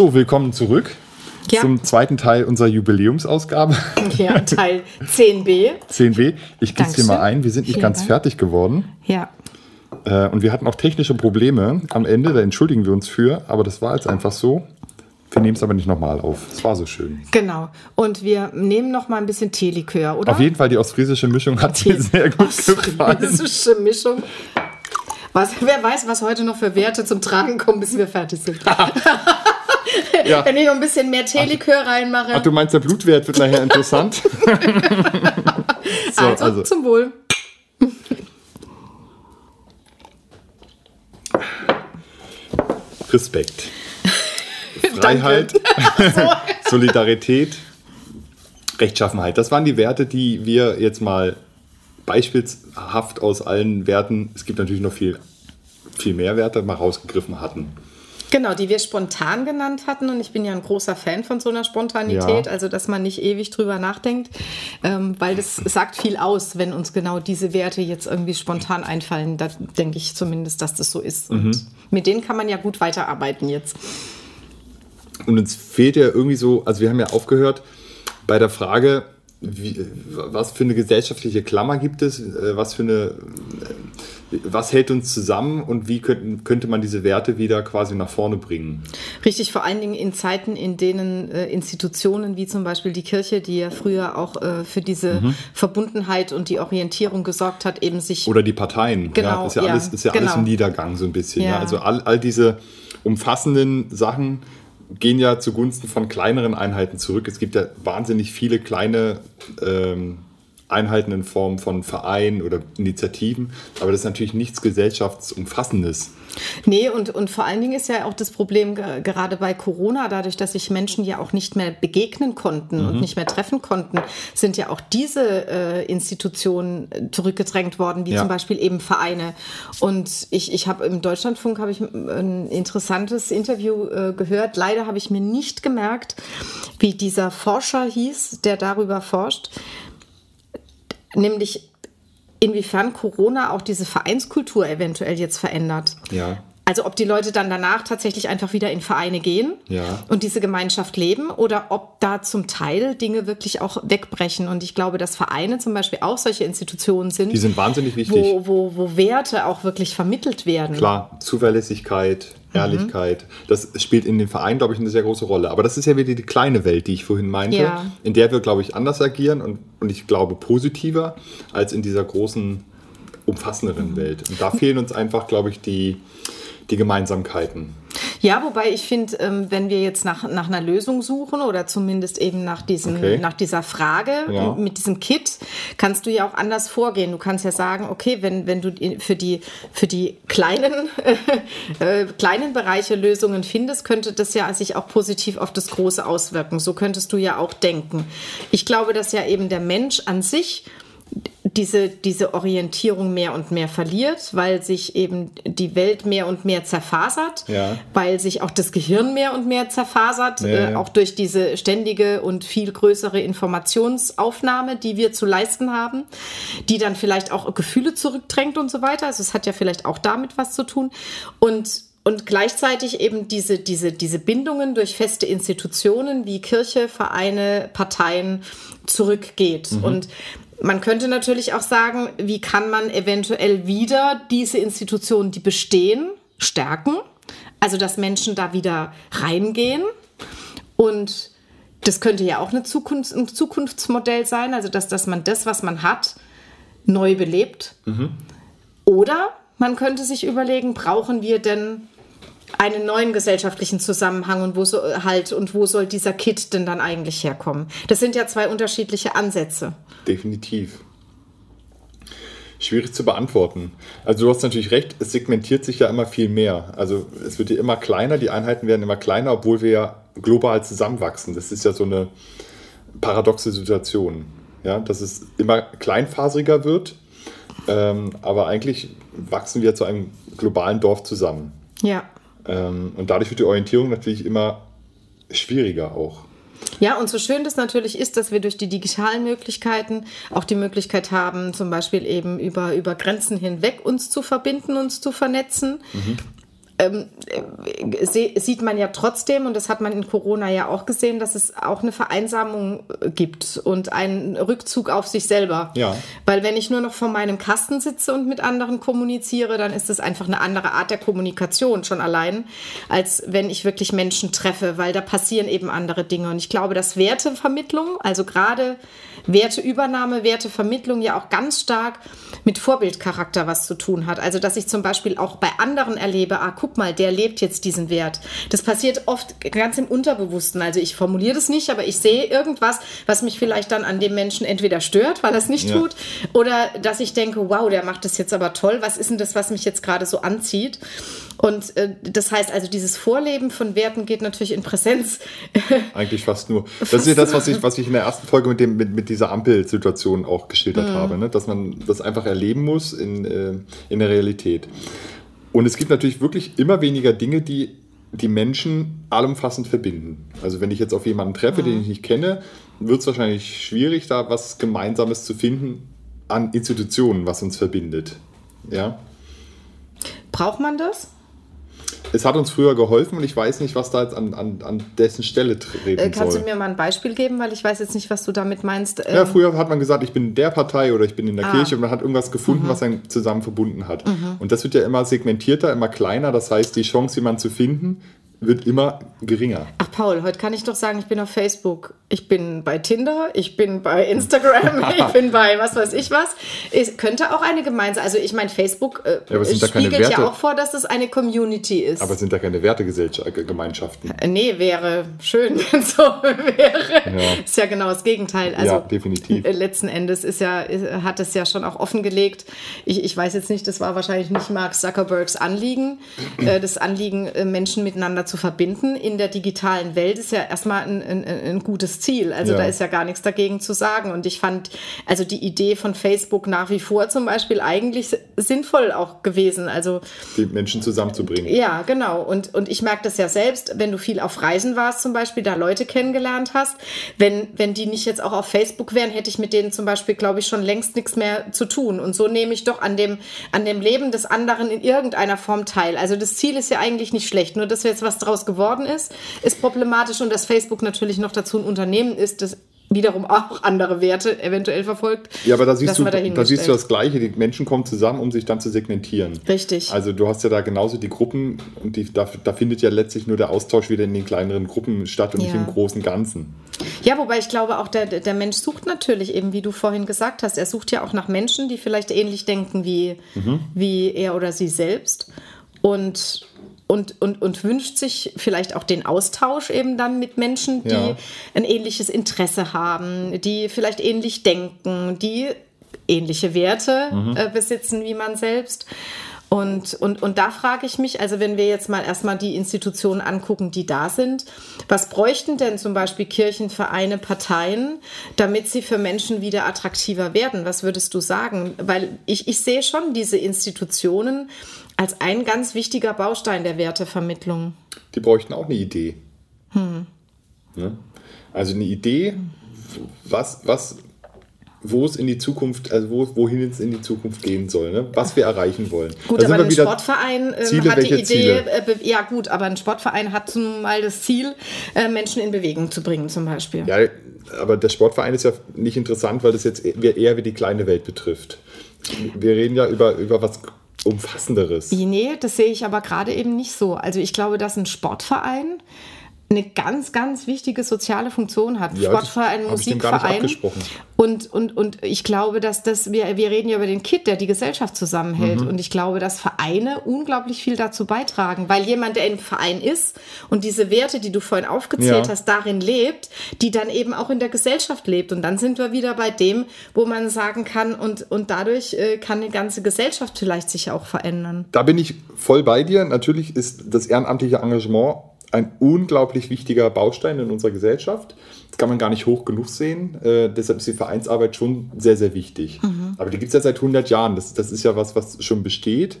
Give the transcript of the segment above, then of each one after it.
So, willkommen zurück Ja. zum zweiten Teil unserer Jubiläumsausgabe. Ja, Teil 10b. 10b. Ich gieße Dankeschön. mal ein. Wir sind nicht Vielen ganz Dank. fertig geworden. Ja. Äh, und wir hatten auch technische Probleme am Ende. Da entschuldigen wir uns für. Aber das war jetzt einfach so. Wir nehmen es aber nicht nochmal auf. Es war so schön. Genau. Und wir nehmen noch mal ein bisschen Teelikör, oder? Auf jeden Fall, die ostfriesische Mischung hat mir sehr gut gefallen. Ostfriesische Mischung. Was, wer weiß, was heute noch für Werte zum Tragen kommen, bis wir fertig sind. Ja. Wenn ich noch ein bisschen mehr Teelikör reinmache. Ach, du meinst, der Blutwert wird nachher interessant? so, also, also, zum Wohl. Respekt. Freiheit, Solidarität, Rechtschaffenheit. Das waren die Werte, die wir jetzt mal beispielshaft aus allen Werten, es gibt natürlich noch viel, viel mehr Werte, mal rausgegriffen hatten. Genau, die wir spontan genannt hatten. Und ich bin ja ein großer Fan von so einer Spontanität, Ja. also dass man nicht ewig drüber nachdenkt, ähm, weil das sagt viel aus, wenn uns genau diese Werte jetzt irgendwie spontan einfallen. Da denke ich zumindest, dass das so ist. Und Mhm. mit denen kann man ja gut weiterarbeiten jetzt. Und uns fehlt ja irgendwie so, also wir haben ja aufgehört bei der Frage, wie, was für eine gesellschaftliche Klammer gibt es, äh, was für eine, äh, was hält uns zusammen und wie könnten, könnte man diese Werte wieder quasi nach vorne bringen? Richtig, vor allen Dingen in Zeiten, in denen äh, Institutionen wie zum Beispiel die Kirche, die ja früher auch äh, für diese Mhm. Verbundenheit und die Orientierung gesorgt hat, eben sich Oder die Parteien. ja, Genau, ist ja, ja, alles, ist ja alles genau. im Niedergang so ein bisschen. Ja. Ja. Also all, all diese umfassenden Sachen gehen ja zugunsten von kleineren Einheiten zurück. Es gibt ja wahnsinnig viele kleine ähm, Einheiten in Form von Vereinen oder Initiativen, aber das ist natürlich nichts gesellschaftsumfassendes. Nee, und, und vor allen Dingen ist ja auch das Problem ge- gerade bei Corona, dadurch, dass sich Menschen ja auch nicht mehr begegnen konnten Mhm. und nicht mehr treffen konnten, sind ja auch diese äh, Institutionen äh, zurückgedrängt worden, wie Ja. zum Beispiel eben Vereine. Und ich, ich habe im Deutschlandfunk habe ich ein interessantes Interview äh, gehört. Leider habe ich mir nicht gemerkt, wie dieser Forscher hieß, der darüber forscht, nämlich inwiefern Corona auch diese Vereinskultur eventuell jetzt verändert. Ja. Also ob die Leute dann danach tatsächlich einfach wieder in Vereine gehen Ja. und diese Gemeinschaft leben oder ob da zum Teil Dinge wirklich auch wegbrechen. Und ich glaube, dass Vereine zum Beispiel auch solche Institutionen sind, Die sind wahnsinnig wichtig. wo, wo, wo Werte auch wirklich vermittelt werden. Klar, Zuverlässigkeit, Ehrlichkeit, das spielt in den Vereinen, glaube ich, eine sehr große Rolle. Aber das ist ja wieder die kleine Welt, die ich vorhin meinte, Ja. in der wir, glaube ich, anders agieren und, und ich glaube positiver als in dieser großen, umfassenderen Welt. Und da fehlen uns einfach, glaube ich, die, die Gemeinsamkeiten. Ja, wobei ich finde, ähm, wenn wir jetzt nach, nach einer Lösung suchen oder zumindest eben nach, diesen, Okay. nach dieser Frage Ja. mit diesem Kit, kannst du ja auch anders vorgehen. Du kannst ja sagen, okay, wenn, wenn du für die, für die kleinen, äh, kleinen Bereiche Lösungen findest, könnte das ja sich auch positiv auf das Große auswirken. So könntest du ja auch denken. Ich glaube, dass ja eben der Mensch an sich diese, diese Orientierung mehr und mehr verliert, weil sich eben die Welt mehr und mehr zerfasert, Ja. weil sich auch das Gehirn mehr und mehr zerfasert, Ja, äh, ja. auch durch diese ständige und viel größere Informationsaufnahme, die wir zu leisten haben, die dann vielleicht auch Gefühle zurückdrängt und so weiter. Also es hat ja vielleicht auch damit was zu tun. Und und gleichzeitig eben diese, diese, diese Bindungen durch feste Institutionen wie Kirche, Vereine, Parteien zurückgeht. Und man könnte natürlich auch sagen, wie kann man eventuell wieder diese Institutionen, die bestehen, stärken? Also, dass Menschen da wieder reingehen. Und das könnte ja auch eine Zukunfts-, ein Zukunftsmodell sein, also dass, dass man das, was man hat, neu belebt. Oder man könnte sich überlegen, brauchen wir denn einen neuen gesellschaftlichen Zusammenhang und wo so, halt und wo soll dieser Kit denn dann eigentlich herkommen? Das sind ja zwei unterschiedliche Ansätze. Definitiv. Schwierig zu beantworten. Also du hast natürlich recht, es segmentiert sich ja immer viel mehr. Also es wird ja immer kleiner, die Einheiten werden immer kleiner, obwohl wir ja global zusammenwachsen. Das ist ja so eine paradoxe Situation. Ja, dass es immer kleinfaseriger wird, ähm, aber eigentlich wachsen wir zu einem globalen Dorf zusammen. Ja. Ähm, und dadurch wird die Orientierung natürlich immer schwieriger auch. Ja, und so schön das natürlich ist, dass wir durch die digitalen Möglichkeiten auch die Möglichkeit haben, zum Beispiel eben über, über Grenzen hinweg uns zu verbinden, uns zu vernetzen. Ähm, äh, sieht man ja trotzdem, und das hat man in Corona ja auch gesehen, dass es auch eine Vereinsamung äh, gibt und einen Rückzug auf sich selber. Ja. Weil wenn ich nur noch vor meinem Kasten sitze und mit anderen kommuniziere, dann ist das einfach eine andere Art der Kommunikation schon allein, als wenn ich wirklich Menschen treffe, weil da passieren eben andere Dinge. Und ich glaube, dass Wertevermittlung, also gerade Werteübernahme, Wertevermittlung ja auch ganz stark mit Vorbildcharakter was zu tun hat. Also dass ich zum Beispiel auch bei anderen erlebe, ah, guck mal, der lebt jetzt diesen Wert. Das passiert oft ganz im Unterbewussten. Also ich formuliere das nicht, aber ich sehe irgendwas, was mich vielleicht dann an dem Menschen entweder stört, weil er es nicht ja. tut, oder dass ich denke, wow, der macht das jetzt aber toll. Was ist denn das, was mich jetzt gerade so anzieht? Und äh, das heißt also, dieses Vorleben von Werten geht natürlich in Präsenz. Eigentlich fast nur. Das fast ist ja das, was ich, was ich in der ersten Folge mit, dem, mit, mit dieser Ampelsituation auch geschildert mhm. habe, ne? dass man das einfach erleben muss in, äh, in der Realität. Und es gibt natürlich wirklich immer weniger Dinge, die die Menschen allumfassend verbinden. Also wenn ich jetzt auf jemanden treffe, mhm. den ich nicht kenne, wird es wahrscheinlich schwierig, da was Gemeinsames zu finden an Institutionen, was uns verbindet. Ja. Braucht man das? Es hat uns früher geholfen und ich weiß nicht, was da jetzt an, an, an dessen Stelle treten äh, Kannst soll. du mir mal ein Beispiel geben, weil ich weiß jetzt nicht, was du damit meinst. Ähm ja, früher hat man gesagt, ich bin in der Partei oder ich bin in der ah. Kirche und man hat irgendwas gefunden, mhm. was einen zusammen verbunden hat. Mhm. Und das wird ja immer segmentierter, immer kleiner. Das heißt, die Chance, jemanden zu finden, wird immer geringer. Ach Paul, heute kann ich doch sagen, ich bin auf Facebook, ich bin bei Tinder, ich bin bei Instagram, ich bin bei was weiß ich was. Es könnte auch eine gemeinsame, also ich meine, Facebook äh, ja, spiegelt ja auch vor, dass es eine Community ist. Aber sind da keine Wertegemeinschaften? Äh, nee, wäre schön, wenn so wäre. Ja. Ist ja genau das Gegenteil. Also, ja, definitiv. Äh, letzten Endes ist ja, hat es ja schon auch offengelegt. Ich, ich weiß jetzt nicht, das war wahrscheinlich nicht Mark Zuckerbergs Anliegen, äh, das Anliegen, Menschen miteinander zu verbinden in der digitalen Welt ist ja erstmal ein, ein, ein gutes Ziel. Also ja. da ist ja gar nichts dagegen zu sagen. Und ich fand also die Idee von Facebook nach wie vor zum Beispiel eigentlich sinnvoll auch gewesen. Also die Menschen zusammenzubringen. Ja, genau. Und, und ich merke das ja selbst, wenn du viel auf Reisen warst zum Beispiel, da Leute kennengelernt hast. Wenn, wenn die nicht jetzt auch auf Facebook wären, hätte ich mit denen zum Beispiel, glaube ich, schon längst nichts mehr zu tun. Und so nehme ich doch an dem, an dem Leben des anderen in irgendeiner Form teil. Also das Ziel ist ja eigentlich nicht schlecht, nur dass wir jetzt was draus geworden ist, ist problematisch und dass Facebook natürlich noch dazu ein Unternehmen ist, das wiederum auch andere Werte eventuell verfolgt. Ja, aber da siehst, du, da siehst du das Gleiche. Die Menschen kommen zusammen, um sich dann zu segmentieren. Richtig. Also du hast ja da genauso die Gruppen und die, da, da findet ja letztlich nur der Austausch wieder in den kleineren Gruppen statt und ja. nicht im großen Ganzen. Ja, wobei ich glaube auch, der, der Mensch sucht natürlich eben, wie du vorhin gesagt hast, er sucht ja auch nach Menschen, die vielleicht ähnlich denken wie, mhm. wie er oder sie selbst. Und und, und, und wünscht sich vielleicht auch den Austausch eben dann mit Menschen, die ja. ein ähnliches Interesse haben, die vielleicht ähnlich denken, die ähnliche Werte mhm. äh, besitzen wie man selbst. Und, und, und da frage ich mich, also wenn wir jetzt mal erstmal die Institutionen angucken, die da sind, was bräuchten denn zum Beispiel Kirchen, Vereine, Parteien, damit sie für Menschen wieder attraktiver werden? Was würdest du sagen? Weil ich, ich sehe schon diese Institutionen als ein ganz wichtiger Baustein der Wertevermittlung. Die bräuchten auch eine Idee. Hm. Ja? Also eine Idee, was, was, wo es in die Zukunft, also wo, wohin es in die Zukunft gehen soll, ne? was wir erreichen wollen. Gut, aber ein Sportverein äh, Ziele, hat die Idee, äh, ja gut, aber ein Sportverein hat zum mal das Ziel, äh, Menschen in Bewegung zu bringen zum Beispiel. Ja, aber der Sportverein ist ja nicht interessant, weil das jetzt eher wie die kleine Welt betrifft. Wir reden ja über, über was Umfassenderes. Nee, das sehe ich aber gerade eben nicht so. Also ich glaube, dass ein Sportverein eine ganz, ganz wichtige soziale Funktion hat. Ja, Sportverein, Musikverein. Und, und, und ich glaube, dass das, wir, wir reden ja über den Kit, der die Gesellschaft zusammenhält. Mhm. Und ich glaube, dass Vereine unglaublich viel dazu beitragen, weil jemand, der im Verein ist und diese Werte, die du vorhin aufgezählt ja. hast, darin lebt, die dann eben auch in der Gesellschaft lebt. Und dann sind wir wieder bei dem, wo man sagen kann, und, und dadurch äh, kann eine ganze Gesellschaft vielleicht sich auch verändern. Da bin ich voll bei dir. Natürlich ist das ehrenamtliche Engagement ein unglaublich wichtiger Baustein in unserer Gesellschaft. Das kann man gar nicht hoch genug sehen. Äh, deshalb ist die Vereinsarbeit schon sehr, sehr wichtig. Mhm. Aber die gibt es ja seit 100 Jahren. Das, das ist ja was, was schon besteht.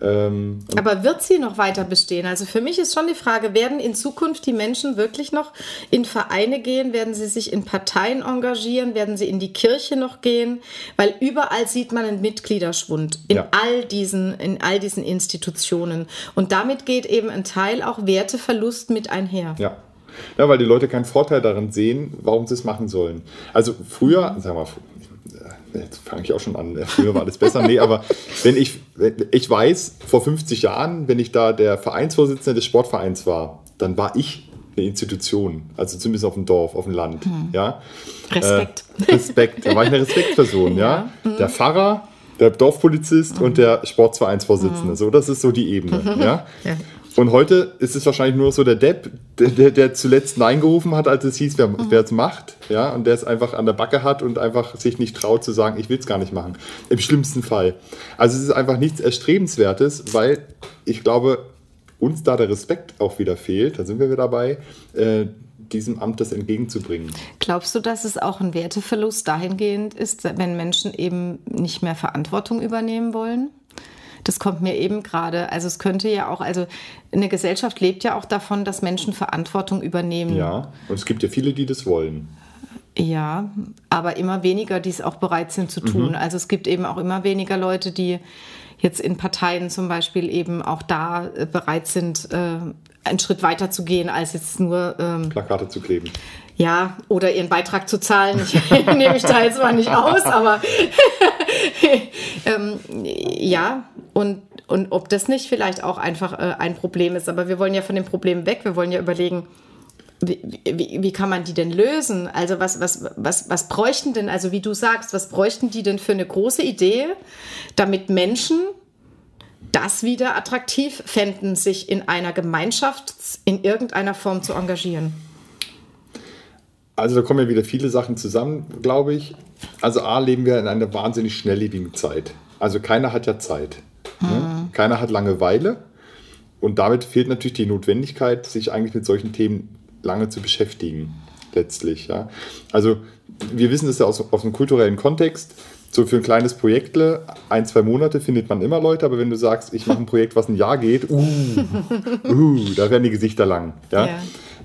Ähm, Aber wird sie noch weiter bestehen? Also für mich ist schon die Frage, werden in Zukunft die Menschen wirklich noch in Vereine gehen? Werden sie sich in Parteien engagieren? Werden sie in die Kirche noch gehen? Weil überall sieht man einen Mitgliederschwund in Ja. all diesen, in all diesen Institutionen. Und damit geht eben ein Teil auch Werteverlust mit einher. Ja. ja, weil die Leute keinen Vorteil darin sehen, warum sie es machen sollen. Also früher, sag mal, jetzt fange ich auch schon an, früher war alles besser. Nee, aber wenn ich, ich weiß, vor 50 Jahren, wenn ich da der Vereinsvorsitzende des Sportvereins war, dann war ich eine Institution, also zumindest auf dem Dorf, auf dem Land. Ja? Respekt. Äh, Respekt, da war ich eine Respektperson, ja. Der Pfarrer, der Dorfpolizist und der Sportvereinsvorsitzende. So, das ist so die Ebene. Ja? Ja. Und heute ist es wahrscheinlich nur so der Depp, der, der, der zuletzt Nein gerufen hat, als es hieß, wer wer es macht, ja, und der es einfach an der Backe hat und einfach sich nicht traut zu sagen, ich will es gar nicht machen. Im schlimmsten Fall. Also es ist einfach nichts Erstrebenswertes, weil ich glaube, uns da der Respekt auch wieder fehlt, da sind wir wieder dabei, äh, diesem Amt das entgegenzubringen. Glaubst du, dass es auch ein Werteverlust dahingehend ist, wenn Menschen eben nicht mehr Verantwortung übernehmen wollen? Das kommt mir eben gerade. Also es könnte ja auch, also eine Gesellschaft lebt ja auch davon, dass Menschen Verantwortung übernehmen. Ja, und es gibt ja viele, die das wollen. Ja, aber immer weniger, die es auch bereit sind zu tun. Also es gibt eben auch immer weniger Leute, die jetzt in Parteien zum Beispiel eben auch da äh, bereit sind, äh, einen Schritt weiter zu gehen, als jetzt nur ähm, Plakate zu kleben. ja, oder ihren Beitrag zu zahlen. Ich nehme mich da jetzt mal nicht aus, aber ähm, ja, und, und ob das nicht vielleicht auch einfach äh, ein Problem ist. Aber wir wollen ja von dem Problem weg. Wir wollen ja überlegen, wie, wie, wie kann man die denn lösen? Also was, was, was, was bräuchten denn, also wie du sagst, was bräuchten die denn für eine große Idee, damit Menschen das wieder attraktiv fänden, sich in einer Gemeinschaft in irgendeiner Form zu engagieren? Also da kommen ja wieder viele Sachen zusammen, glaube ich. Also A, leben wir in einer wahnsinnig schnelllebigen Zeit. Also keiner hat ja Zeit. Ne? Keiner hat Langeweile. Und damit fehlt natürlich die Notwendigkeit, sich eigentlich mit solchen Themen lange zu beschäftigen, letztlich. Ja? Also wir wissen das ja aus, aus dem kulturellen Kontext. So für ein kleines Projektle, ein, zwei Monate findet man immer Leute, aber wenn du sagst, ich mache ein Projekt, was ein Jahr geht, uh, uh, da werden die Gesichter lang. Ja? Ja.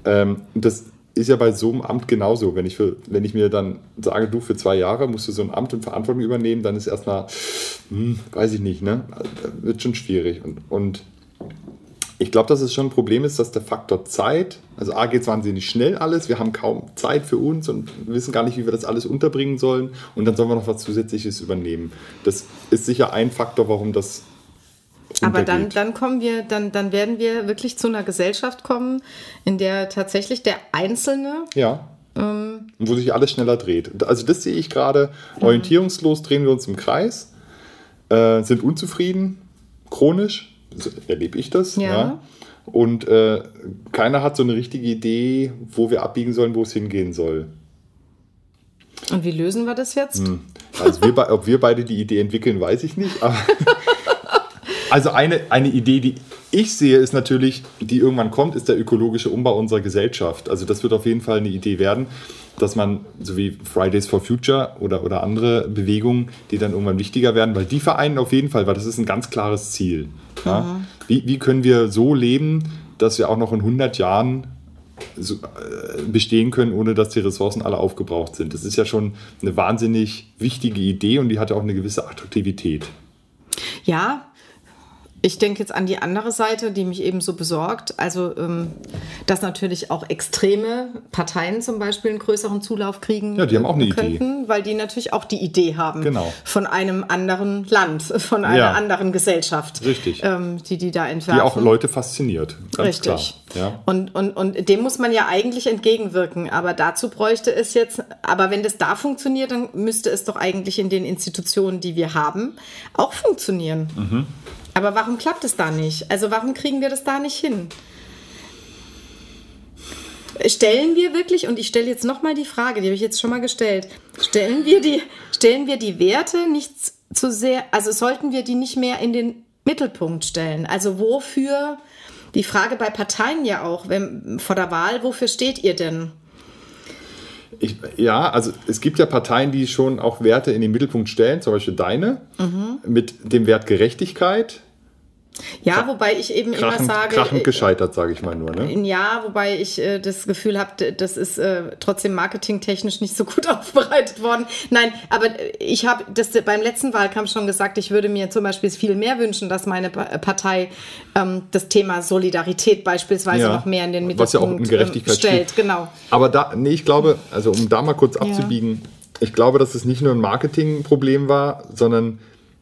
Ähm, das ist ja bei so einem Amt genauso. Wenn ich, für, wenn ich mir dann sage, du für zwei Jahre musst du so ein Amt und Verantwortung übernehmen, dann ist erstmal, hm, weiß ich nicht, ne? Wird schon schwierig. Und, und ich glaube, dass es schon ein Problem ist, dass der Faktor Zeit, also A geht es wahnsinnig schnell alles, wir haben kaum Zeit für uns und wissen gar nicht, wie wir das alles unterbringen sollen und dann sollen wir noch was Zusätzliches übernehmen. Das ist sicher ein Faktor, warum das. Aber dann, dann kommen wir, dann, dann werden wir wirklich zu einer Gesellschaft kommen, in der tatsächlich der Einzelne Ja. Und wo sich alles schneller dreht. Also das sehe ich gerade. Orientierungslos drehen wir uns im Kreis, äh, sind unzufrieden, chronisch, erlebe ich das. Ja. Und äh, keiner hat so eine richtige Idee, wo wir abbiegen sollen, wo es hingehen soll. Und wie lösen wir das jetzt? Also wir, ob wir beide die Idee entwickeln, weiß ich nicht. Aber also eine, eine Idee, die ich sehe, ist natürlich, die irgendwann kommt, ist der ökologische Umbau unserer Gesellschaft. Also das wird auf jeden Fall eine Idee werden, dass man, so wie Fridays for Future oder, oder andere Bewegungen, die dann irgendwann wichtiger werden, weil die vereinen auf jeden Fall, weil das ist ein ganz klares Ziel. Ja? Wie, wie können wir so leben, dass wir auch noch in 100 Jahren so, äh, bestehen können, ohne dass die Ressourcen alle aufgebraucht sind. Das ist ja schon eine wahnsinnig wichtige Idee und die hat auch eine gewisse Attraktivität. Ja, ich denke jetzt an die andere Seite, die mich eben so besorgt. Also, ähm, dass natürlich auch extreme Parteien zum Beispiel einen größeren Zulauf kriegen Ja, die haben auch eine könnten, weil die natürlich auch die Idee haben Genau. von einem anderen Land, von einer Ja. anderen Gesellschaft, Richtig. ähm, die die da entwerfen. Die auch Leute fasziniert. Ganz Richtig. klar. Ja. Und, und, und dem muss man ja eigentlich entgegenwirken. Aber dazu bräuchte es jetzt, aber wenn das da funktioniert, dann müsste es doch eigentlich in den Institutionen, die wir haben, auch funktionieren. Mhm. Aber warum klappt es da nicht? Also warum kriegen wir das da nicht hin? Stellen wir wirklich, und ich stelle jetzt nochmal die Frage, die habe ich jetzt schon mal gestellt, stellen wir die, stellen wir die Werte nicht zu sehr, also sollten wir die nicht mehr in den Mittelpunkt stellen? Also wofür, die Frage bei Parteien ja auch, wenn, vor der Wahl, wofür steht ihr denn? Ich, ja, also es gibt ja Parteien, die schon auch Werte in den Mittelpunkt stellen, zum Beispiel deine, Mhm. mit dem Wert Gerechtigkeit Ja, wobei ich eben krachend, immer sage. Krachend gescheitert, sage ich mal nur. Ne? Ja, wobei ich äh, das Gefühl habe, das ist äh, trotzdem marketingtechnisch nicht so gut aufbereitet worden. Nein, aber ich habe das beim letzten Wahlkampf schon gesagt, ich würde mir zum Beispiel viel mehr wünschen, dass meine Partei ähm, das Thema Solidarität beispielsweise ja, noch mehr in den Mittelpunkt was ja auch eine Gerechtigkeit stellt. Spielt. Genau. Aber da, nee, ich glaube, also um da mal kurz abzubiegen, ja. ich glaube, dass es nicht nur ein Marketingproblem war, sondern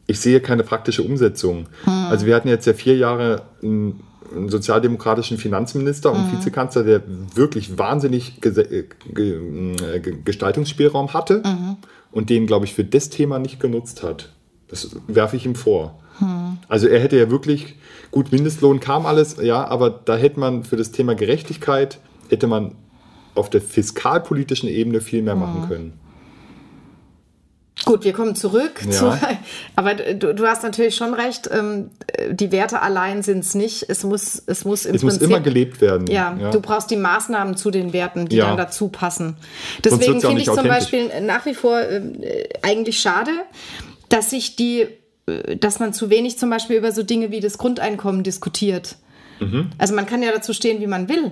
ich sehe keine praktische Umsetzung. Hm. Also wir hatten jetzt ja vier Jahre einen, einen sozialdemokratischen Finanzminister und hm. Vizekanzler, der wirklich wahnsinnig äh, Gestaltungsspielraum hatte hm. und den, glaube ich, für das Thema nicht genutzt hat. Das werfe ich ihm vor. Hm. Also er hätte ja wirklich, gut, Mindestlohn kam alles, ja, aber da hätte man für das Thema Gerechtigkeit, hätte man auf der fiskalpolitischen Ebene viel mehr machen hm. können. Gut, wir kommen zurück. Ja. Zu, aber du, du, hast natürlich schon recht. Ähm, die Werte allein sind es nicht. Es muss, es muss im es Prinzip, muss immer gelebt werden. Ja, ja, du brauchst die Maßnahmen zu den Werten, die ja. dann dazu passen. Deswegen finde ich zum Beispiel nach wie vor äh, eigentlich schade, dass sich die, äh, dass man zu wenig zum Beispiel über so Dinge wie das Grundeinkommen diskutiert. Mhm. Also man kann ja dazu stehen, wie man will.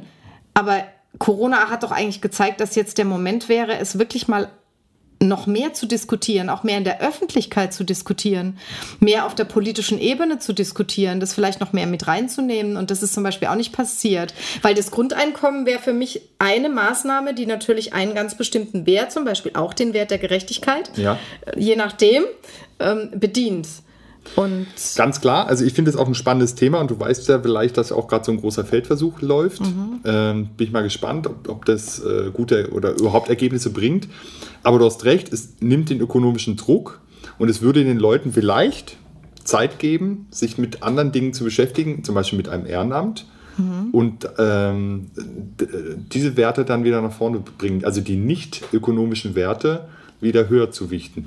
Aber Corona hat doch eigentlich gezeigt, dass jetzt der Moment wäre, es wirklich mal noch mehr zu diskutieren, auch mehr in der Öffentlichkeit zu diskutieren, mehr auf der politischen Ebene zu diskutieren, das vielleicht noch mehr mit reinzunehmen. Und das ist zum Beispiel auch nicht passiert, weil das Grundeinkommen wäre für mich eine Maßnahme, die natürlich einen ganz bestimmten Wert, zum Beispiel auch den Wert der Gerechtigkeit, ja. je nachdem, ähm, bedient. Und Ganz klar, also ich finde es auch ein spannendes Thema und du weißt ja vielleicht, dass auch gerade so ein großer Feldversuch läuft. Mhm. Ähm, bin ich mal gespannt, ob, ob das äh, gute oder überhaupt Ergebnisse bringt. Aber du hast recht, es nimmt den ökonomischen Druck und es würde den Leuten vielleicht Zeit geben, sich mit anderen Dingen zu beschäftigen, zum Beispiel mit einem Ehrenamt. Mhm. Und ähm, diese Werte dann wieder nach vorne bringen, also die nicht ökonomischen Werte wieder höher zu wichten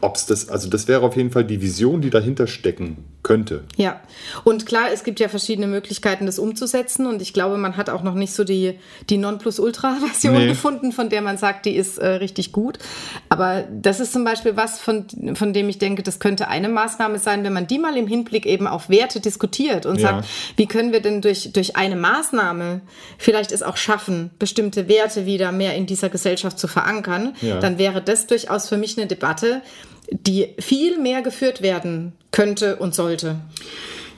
ob es das, also das wäre auf jeden Fall die Vision, die dahinter stecken könnte. Ja, und klar, es gibt ja verschiedene Möglichkeiten, das umzusetzen und ich glaube, man hat auch noch nicht so die, die Nonplusultra-Version nee. gefunden, von der man sagt, die ist äh, richtig gut. Aber das ist zum Beispiel was, von, von dem ich denke, das könnte eine Maßnahme sein, wenn man die mal im Hinblick eben auf Werte diskutiert und ja. sagt, wie können wir denn durch, durch eine Maßnahme vielleicht es auch schaffen, bestimmte Werte wieder mehr in dieser Gesellschaft zu verankern, ja. dann wäre das durchaus für mich eine Debatte, die viel mehr geführt werden könnte und sollte.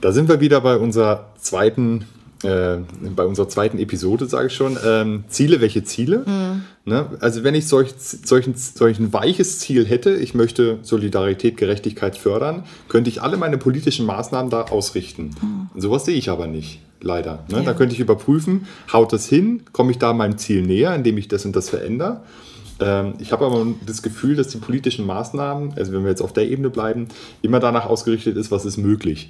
Da sind wir wieder bei unserer zweiten, äh, bei unserer zweiten Episode, sage ich schon. Ähm, Ziele, welche Ziele? Mhm. Ne? Also wenn ich solch, solchen, solch ein weiches Ziel hätte, ich möchte Solidarität, Gerechtigkeit fördern, könnte ich alle meine politischen Maßnahmen da ausrichten. Mhm. Sowas sehe ich aber nicht leider. Ne? Ja. Da könnte ich überprüfen, haut das hin, komme ich da meinem Ziel näher, indem ich das und das verändere. Ähm, ich habe aber das Gefühl, dass die politischen Maßnahmen, also wenn wir jetzt auf der Ebene bleiben, immer danach ausgerichtet ist, was ist möglich.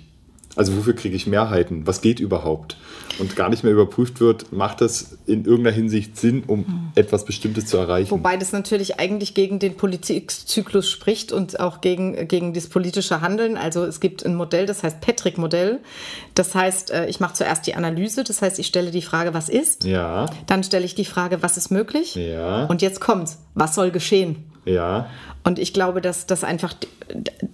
Also wofür kriege ich Mehrheiten? Was geht überhaupt? Und gar nicht mehr überprüft wird, macht das in irgendeiner Hinsicht Sinn, um hm. etwas Bestimmtes zu erreichen? Wobei das natürlich eigentlich gegen den Politikzyklus spricht und auch gegen, gegen das politische Handeln. Also es gibt ein Modell, das heißt Patrick-Modell. Das heißt, äh, ich mache zuerst die Analyse, das heißt, ich stelle die Frage, was ist? Ja. Dann stelle ich die Frage, was ist möglich? Ja. Und jetzt kommt's, was soll geschehen? Ja. Und ich glaube, dass das einfach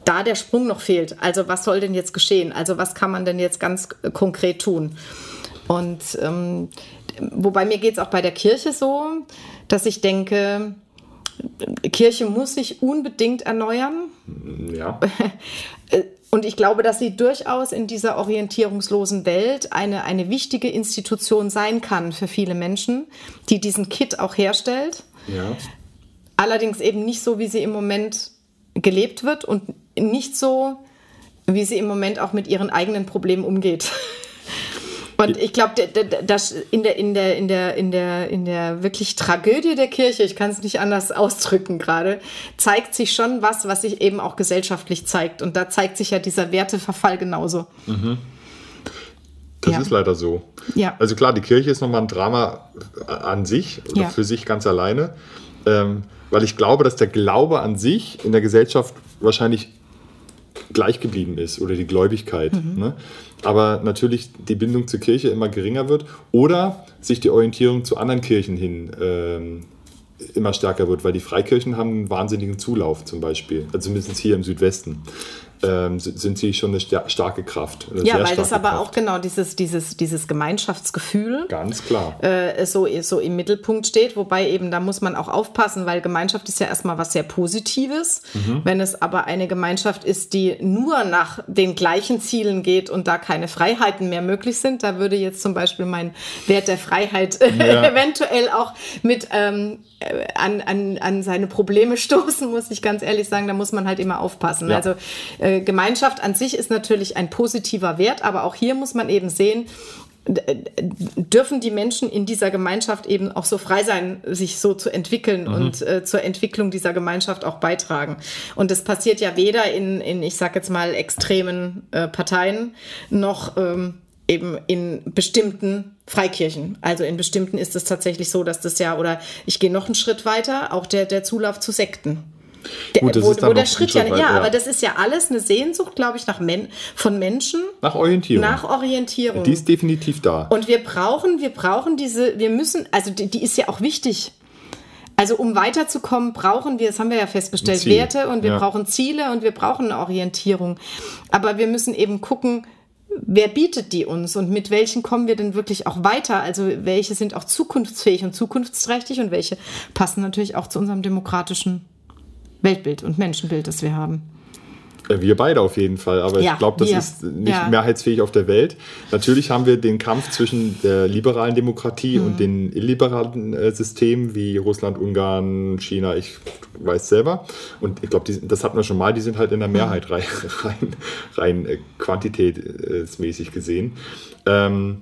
da der Sprung noch fehlt. Also was soll denn jetzt geschehen? Also was kann man denn jetzt ganz konkret tun? Und ähm, wobei mir geht es auch bei der Kirche so, dass ich denke, Kirche muss sich unbedingt erneuern. Ja. Und ich glaube, dass sie durchaus in dieser orientierungslosen Welt eine, eine wichtige Institution sein kann für viele Menschen, die diesen Kit auch herstellt. Ja. Allerdings eben nicht so, wie sie im Moment gelebt wird und nicht so, wie sie im Moment auch mit ihren eigenen Problemen umgeht. Und ich glaube, dass in der, in, der, in, der, in, der, in der wirklich Tragödie der Kirche, ich kann es nicht anders ausdrücken gerade, zeigt sich schon was, was sich eben auch gesellschaftlich zeigt. Und da zeigt sich ja dieser Werteverfall genauso. Mhm. Das ja. ist leider so. Ja. Also klar, die Kirche ist nochmal ein Drama an sich oder ja. für sich ganz alleine. Ähm, weil ich glaube, dass der Glaube an sich in der Gesellschaft wahrscheinlich gleich geblieben ist oder die Gläubigkeit. Mhm. Ne? Aber natürlich die Bindung zur Kirche immer geringer wird oder sich die Orientierung zu anderen Kirchen hin ähm, immer stärker wird, weil die Freikirchen haben einen wahnsinnigen Zulauf zum Beispiel, also zumindest hier im Südwesten. Ähm, sind sie schon eine starke Kraft. Eine ja, weil das aber Kraft. auch genau dieses, dieses, dieses Gemeinschaftsgefühl ganz klar äh, so, so im Mittelpunkt steht. Wobei eben da muss man auch aufpassen, weil Gemeinschaft ist ja erstmal was sehr Positives. Mhm. Wenn es aber eine Gemeinschaft ist, die nur nach den gleichen Zielen geht und da keine Freiheiten mehr möglich sind, da würde jetzt zum Beispiel mein Wert der Freiheit ja. eventuell auch mit ähm, äh, an, an, an seine Probleme stoßen, muss ich ganz ehrlich sagen. Da muss man halt immer aufpassen. Ja. Also äh, Gemeinschaft an sich ist natürlich ein positiver Wert, aber auch hier muss man eben sehen, dürfen die Menschen in dieser Gemeinschaft eben auch so frei sein, sich so zu entwickeln mhm. und äh, zur Entwicklung dieser Gemeinschaft auch beitragen. Und das passiert ja weder in, in ich sag jetzt mal, extremen äh, Parteien noch ähm, eben in bestimmten Freikirchen. Also in bestimmten ist es tatsächlich so, dass das ja, oder ich gehe noch einen Schritt weiter, auch der, der Zulauf zu Sekten. Der, Gut, wo, wo der Schritt, Schritt ja, weit, ja, ja, aber das ist ja alles eine Sehnsucht, glaube ich, nach Men von Menschen. Nach Orientierung. Nach Orientierung. Die ist definitiv da. Und wir brauchen, wir brauchen diese, wir müssen, also die, die ist ja auch wichtig. Also um weiterzukommen, brauchen wir, das haben wir ja festgestellt, Werte und wir ja. brauchen Ziele und wir brauchen eine Orientierung. Aber wir müssen eben gucken, wer bietet die uns und mit welchen kommen wir denn wirklich auch weiter? Also welche sind auch zukunftsfähig und zukunftsträchtig und welche passen natürlich auch zu unserem demokratischen Weltbild und Menschenbild, das wir haben. Äh, wir beide auf jeden Fall, aber ja, ich glaube, das wir. ist nicht ja. mehrheitsfähig auf der Welt. Natürlich haben wir den Kampf zwischen der liberalen Demokratie mhm. und den illiberalen äh, Systemen wie Russland, Ungarn, China, ich weiß selber. Und ich glaube, das hatten wir schon mal, die sind halt in der mhm. Mehrheit rein, rein, rein äh, quantitätsmäßig gesehen. Ähm,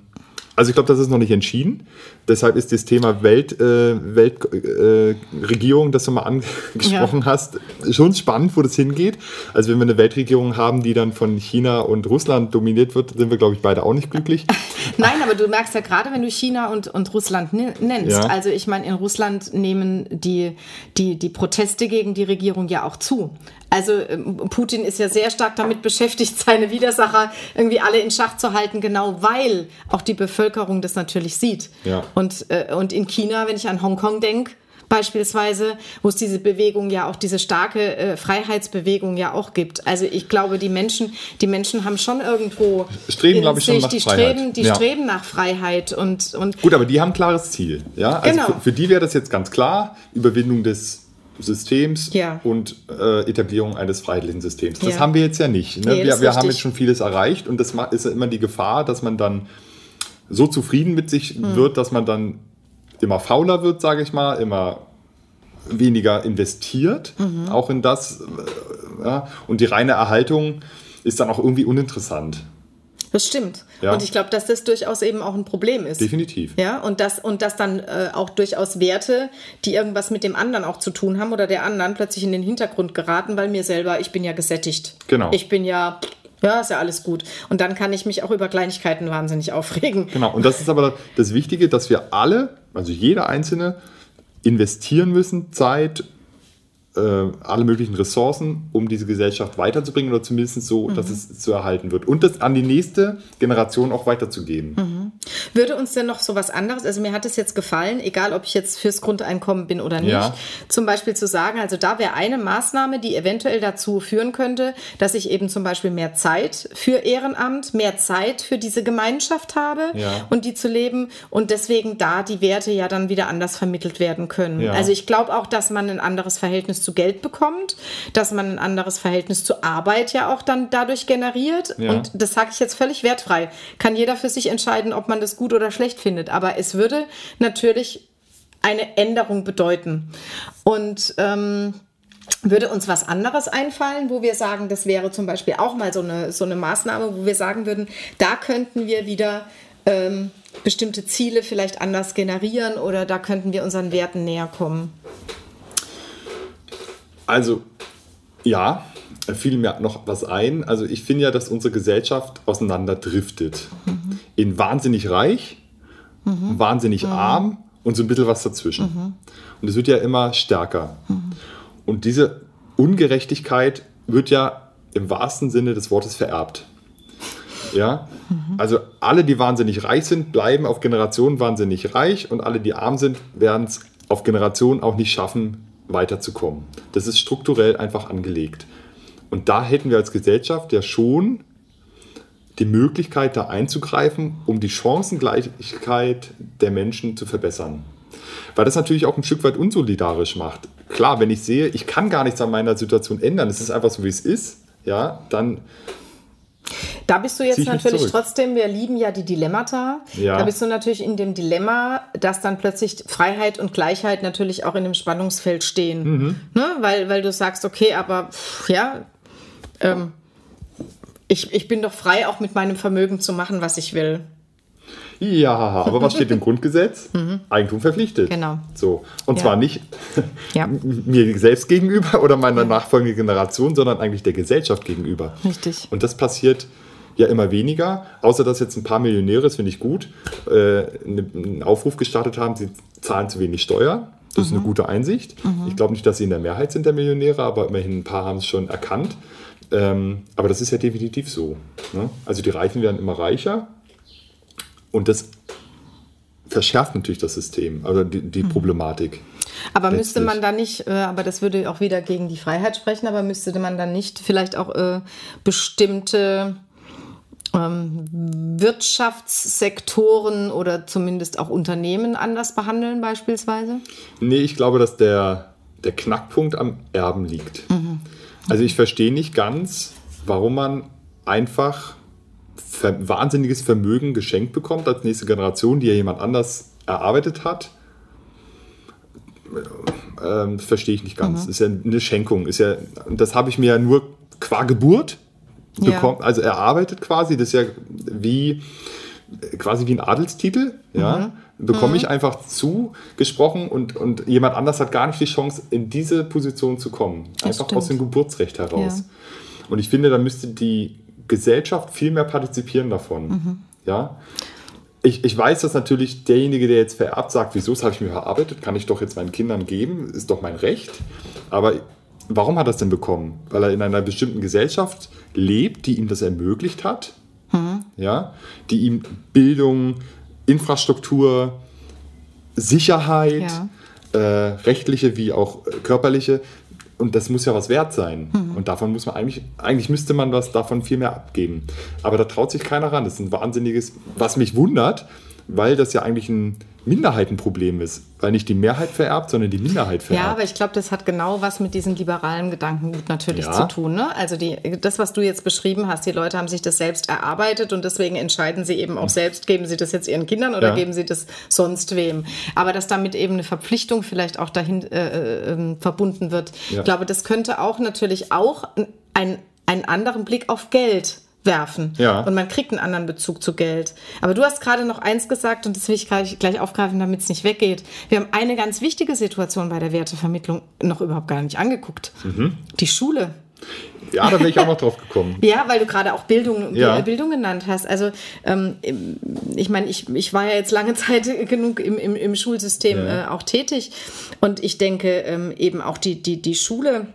also ich glaube, das ist noch nicht entschieden. Deshalb ist das Thema Welt, äh, Weltregierung, äh, das du mal angesprochen ja. hast, schon spannend, wo das hingeht. Also wenn wir eine Weltregierung haben, die dann von China und Russland dominiert wird, sind wir, glaube ich, beide auch nicht glücklich. Nein, aber du merkst ja gerade, wenn du China und, und Russland nennst. Ja. Also ich meine, in Russland nehmen die, die, die Proteste gegen die Regierung ja auch zu. Also ähm, Putin ist ja sehr stark damit beschäftigt, seine Widersacher irgendwie alle in Schach zu halten, genau weil auch die Bevölkerung das natürlich sieht. Ja. Und, äh, und in China, wenn ich an Hongkong denke, beispielsweise, wo es diese Bewegung ja auch, diese starke äh, Freiheitsbewegung ja auch gibt. Also ich glaube, die Menschen, die Menschen haben schon irgendwo streben, glaube ich, schon nach die Freiheit. Streben, die ja. streben nach Freiheit und, und gut, aber die haben ein klares Ziel. Ja, also genau. für, für die wäre das jetzt ganz klar Überwindung des Systems ja. und äh, Etablierung eines freiheitlichen Systems. Das ja. haben wir jetzt ja nicht. Ne? Nee, wir, wir haben jetzt schon vieles erreicht und das ist immer die Gefahr, dass man dann so zufrieden mit sich hm. wird, dass man dann immer fauler wird, sage ich mal, immer weniger investiert, mhm. auch in das. Äh, ja, und die reine Erhaltung ist dann auch irgendwie uninteressant. Das stimmt. Ja. Und ich glaube, dass das durchaus eben auch ein Problem ist. Definitiv. Ja, und dass, und dass dann äh, auch durchaus Werte, die irgendwas mit dem anderen auch zu tun haben oder der anderen plötzlich in den Hintergrund geraten, weil mir selber, ich bin ja gesättigt. Genau. Ich bin ja, ja, ist ja alles gut. Und dann kann ich mich auch über Kleinigkeiten wahnsinnig aufregen. Genau. Und das ist aber das Wichtige, dass wir alle, also jeder Einzelne, investieren müssen, Zeit, äh, alle möglichen Ressourcen, um diese Gesellschaft weiterzubringen oder zumindest so, mhm. dass es zu erhalten wird und das an die nächste Generation auch weiterzugeben. Mhm. Würde uns denn noch so was anderes, also mir hat es jetzt gefallen, egal ob ich jetzt fürs Grundeinkommen bin oder nicht, ja. zum Beispiel zu sagen, also da wäre eine Maßnahme, die eventuell dazu führen könnte, dass ich eben zum Beispiel mehr Zeit für Ehrenamt, mehr Zeit für diese Gemeinschaft habe ja. und die zu leben und deswegen da die Werte ja dann wieder anders vermittelt werden können. Ja. Also ich glaube auch, dass man ein anderes Verhältnis zu Geld bekommt, dass man ein anderes Verhältnis zur Arbeit ja auch dann dadurch generiert. Und das sage ich jetzt völlig wertfrei. Kann jeder für sich entscheiden, ob man das gut oder schlecht findet. Aber es würde natürlich eine Änderung bedeuten. Und ähm, würde uns was anderes einfallen, wo wir sagen, das wäre zum Beispiel auch mal so eine, so eine Maßnahme, wo wir sagen würden, da könnten wir wieder ähm, bestimmte Ziele vielleicht anders generieren oder da könnten wir unseren Werten näher kommen. Also, ja, fiel mir noch was ein. Also, ich finde ja, dass unsere Gesellschaft auseinanderdriftet. Mhm. In wahnsinnig reich, mhm. wahnsinnig mhm. arm und so ein bisschen was dazwischen. Und es wird ja immer stärker. Und diese Ungerechtigkeit wird ja im wahrsten Sinne des Wortes vererbt. Ja, also alle, die wahnsinnig reich sind, bleiben auf Generationen wahnsinnig reich und alle, die arm sind, werden es auf Generationen auch nicht schaffen, weiterzukommen. Das ist strukturell einfach angelegt. Und da hätten wir als Gesellschaft ja schon die Möglichkeit, da einzugreifen, um die Chancengleichheit der Menschen zu verbessern. Weil das natürlich auch ein Stück weit unsolidarisch macht. Klar, wenn ich sehe, ich kann gar nichts an meiner Situation ändern, es ist einfach so, wie es ist, ja, dann da bist du jetzt natürlich trotzdem, wir lieben ja die Dilemmata. Ja. Da bist du natürlich in dem Dilemma, dass dann plötzlich Freiheit und Gleichheit natürlich auch in dem Spannungsfeld stehen. Mhm. Ne? Weil, weil du sagst, okay, aber pff, ja, ähm, ich, ich bin doch frei, auch mit meinem Vermögen zu machen, was ich will. Ja, aber was steht im Grundgesetz? Mhm. Eigentum verpflichtet. Genau. So. Und ja. zwar nicht ja. mir selbst gegenüber oder meiner ja. nachfolgenden Generation, sondern eigentlich der Gesellschaft gegenüber. Richtig. Und das passiert ja immer weniger, außer dass jetzt ein paar Millionäre, das finde ich gut, äh, einen Aufruf gestartet haben, sie zahlen zu wenig Steuer. Das mhm. ist eine mhm. gute Einsicht. Mhm. Ich glaube nicht, dass sie in der Mehrheit sind der Millionäre, aber immerhin ein paar haben es schon erkannt. Ähm, aber das ist ja definitiv so. Ne? Also die Reichen werden immer reicher und das verschärft natürlich das System, also die, die mhm. Problematik. Aber müsste man da nicht, äh, aber das würde auch wieder gegen die Freiheit sprechen, aber müsste man dann nicht vielleicht auch äh, bestimmte ähm, Wirtschaftssektoren oder zumindest auch Unternehmen anders behandeln beispielsweise? Nee, ich glaube, dass der, der Knackpunkt am Erben liegt. Mhm. Also ich verstehe nicht ganz, warum man einfach wahnsinniges Vermögen geschenkt bekommt als nächste Generation, die ja jemand anders erarbeitet hat. Ähm, verstehe ich nicht ganz. Mhm. Ist ja eine Schenkung. Ist ja, das habe ich mir ja nur qua Geburt bekommen, ja. also erarbeitet quasi. Das ist ja wie quasi wie ein Adelstitel. Ja. Mhm. Bekomme mhm. ich einfach zugesprochen und, und jemand anders hat gar nicht die Chance, in diese Position zu kommen. Einfach aus dem Geburtsrecht heraus. Ja. Und ich finde, da müsste die Gesellschaft viel mehr partizipieren davon. Mhm. Ja? Ich, ich weiß, dass natürlich derjenige, der jetzt vererbt, sagt, wieso, das habe ich mir verarbeitet, kann ich doch jetzt meinen Kindern geben, ist doch mein Recht. Aber warum hat er es denn bekommen? Weil er in einer bestimmten Gesellschaft lebt, die ihm das ermöglicht hat, mhm. ja? die ihm Bildung, Infrastruktur, Sicherheit, ja. äh, rechtliche wie auch körperliche und das muss ja was wert sein. Mhm. Und davon muss man eigentlich, eigentlich müsste man was davon viel mehr abgeben. Aber da traut sich keiner ran. Das ist ein wahnsinniges, was mich wundert, weil das ja eigentlich ein Minderheitenproblem ist, weil nicht die Mehrheit vererbt, sondern die Minderheit vererbt. Ja, aber ich glaube, das hat genau was mit diesem liberalen Gedankengut natürlich ja. zu tun. Ne? Also die, das, was du jetzt beschrieben hast, die Leute haben sich das selbst erarbeitet und deswegen entscheiden sie eben auch selbst, geben sie das jetzt ihren Kindern oder ja. geben sie das sonst wem. Aber dass damit eben eine Verpflichtung vielleicht auch dahin äh, äh, verbunden wird, ja. ich glaube, das könnte auch natürlich auch ein, einen anderen Blick auf Geld werfen. Ja. Und man kriegt einen anderen Bezug zu Geld. Aber du hast gerade noch eins gesagt und das will ich gleich, gleich aufgreifen, damit es nicht weggeht. Wir haben eine ganz wichtige Situation bei der Wertevermittlung noch überhaupt gar nicht angeguckt. Mhm. Die Schule. Ja, da bin ich auch noch drauf gekommen. ja, weil du gerade auch Bildung, ja. Bildung genannt hast. Also ähm, ich meine, ich, ich war ja jetzt lange Zeit genug im, im, im Schulsystem ja. äh, auch tätig und ich denke ähm, eben auch die, die, die Schule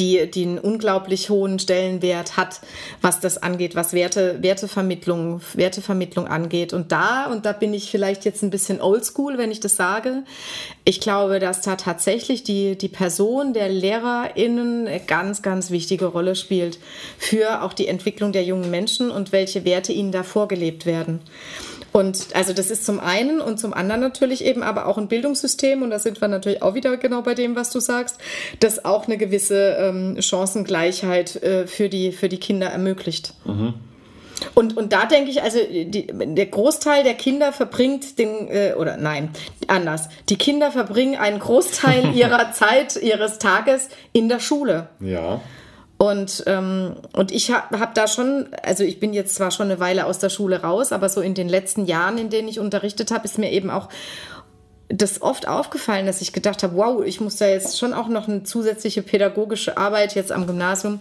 die, die einen unglaublich hohen Stellenwert hat, was das angeht, was Werte, Wertevermittlung, Wertevermittlung angeht. Und da, und da bin ich vielleicht jetzt ein bisschen oldschool, wenn ich das sage, ich glaube, dass da tatsächlich die, die Person der LehrerInnen eine ganz, ganz wichtige Rolle spielt für auch die Entwicklung der jungen Menschen und welche Werte ihnen da vorgelebt werden. Und also das ist zum einen und zum anderen natürlich eben aber auch ein Bildungssystem, und da sind wir natürlich auch wieder genau bei dem, was du sagst, das auch eine gewisse ähm, Chancengleichheit äh, für, die, für die Kinder ermöglicht. Mhm. Und, und da denke ich, also die, der Großteil der Kinder verbringt den, äh, oder nein, anders. Die Kinder verbringen einen Großteil ihrer Zeit, ihres Tages in der Schule. Ja. Und, ähm, und ich habe hab da schon, also ich bin jetzt zwar schon eine Weile aus der Schule raus, aber so in den letzten Jahren, in denen ich unterrichtet habe, ist mir eben auch das oft aufgefallen, dass ich gedacht habe, wow, ich muss da jetzt schon auch noch eine zusätzliche pädagogische Arbeit jetzt am Gymnasium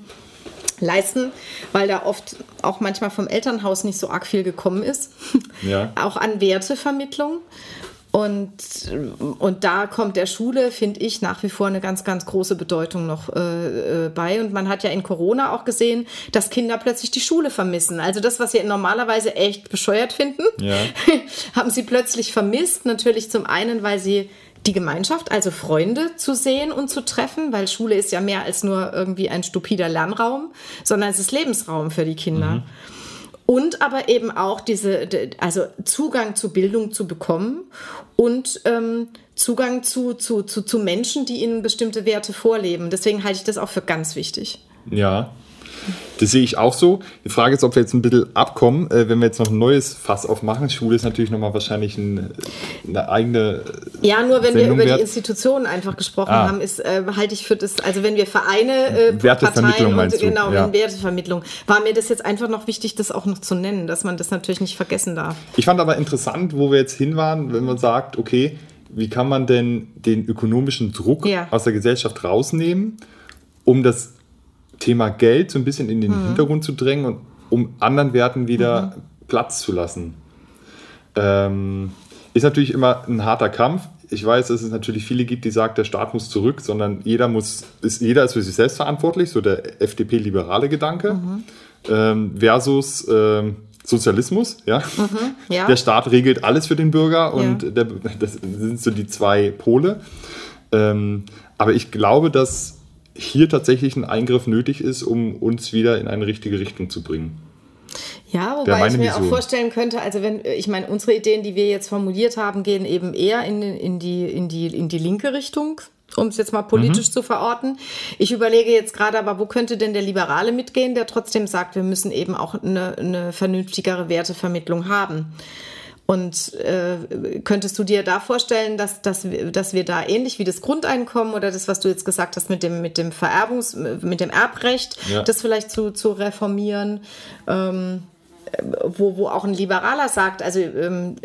leisten, weil da oft auch manchmal vom Elternhaus nicht so arg viel gekommen ist. Ja. auch an Wertevermittlung. Und, und da kommt der Schule, finde ich, nach wie vor eine ganz, ganz große Bedeutung noch äh, äh, bei. Und man hat ja in Corona auch gesehen, dass Kinder plötzlich die Schule vermissen. Also das, was sie normalerweise echt bescheuert finden, ja. haben sie plötzlich vermisst. Natürlich zum einen, weil sie die Gemeinschaft, also Freunde zu sehen und zu treffen, weil Schule ist ja mehr als nur irgendwie ein stupider Lernraum, sondern es ist Lebensraum für die Kinder. Mhm. Und aber eben auch diese, also Zugang zu Bildung zu bekommen und ähm, Zugang zu, zu, zu, zu Menschen, die ihnen bestimmte Werte vorleben. Deswegen halte ich das auch für ganz wichtig. Ja, das sehe ich auch so. Die Frage ist, ob wir jetzt ein bisschen abkommen, äh, wenn wir jetzt noch ein neues Fass aufmachen. Schule ist natürlich nochmal wahrscheinlich ein, eine eigene. Ja, nur wenn Sendung wir über wert. die Institutionen einfach gesprochen ah. haben, ist, äh, halte ich für das, also wenn wir Vereine, äh, Wertevermittlung Parteien und, genau, ja. Wertevermittlung, war mir das jetzt einfach noch wichtig, das auch noch zu nennen, dass man das natürlich nicht vergessen darf. Ich fand aber interessant, wo wir jetzt hin waren, wenn man sagt, okay, wie kann man denn den ökonomischen Druck ja. aus der Gesellschaft rausnehmen, um das Thema Geld so ein bisschen in den mhm. Hintergrund zu drängen und um anderen Werten wieder mhm. Platz zu lassen. Ähm, ist natürlich immer ein harter Kampf. Ich weiß, dass es natürlich viele gibt, die sagen, der Staat muss zurück, sondern jeder muss, ist, jeder ist für sich selbst verantwortlich, so der FDP-liberale Gedanke, mhm. ähm, versus ähm, Sozialismus, ja? Mhm, ja? Der Staat regelt alles für den Bürger und ja. der, das sind so die zwei Pole. Ähm, aber ich glaube, dass hier tatsächlich ein Eingriff nötig ist, um uns wieder in eine richtige Richtung zu bringen. Ja, wobei ich mir Vision. auch vorstellen könnte, also wenn, ich meine, unsere Ideen, die wir jetzt formuliert haben, gehen eben eher in, in, die, in, die, in die linke Richtung, um es jetzt mal politisch mhm. zu verorten. Ich überlege jetzt gerade aber, wo könnte denn der Liberale mitgehen, der trotzdem sagt, wir müssen eben auch eine, eine vernünftigere Wertevermittlung haben. Und äh, könntest du dir da vorstellen, dass, dass, wir, dass wir da ähnlich wie das Grundeinkommen oder das, was du jetzt gesagt hast mit dem, mit dem Vererbungs-, mit dem Erbrecht, ja. das vielleicht zu, zu reformieren? Ähm, wo, wo auch ein Liberaler sagt, also ähm,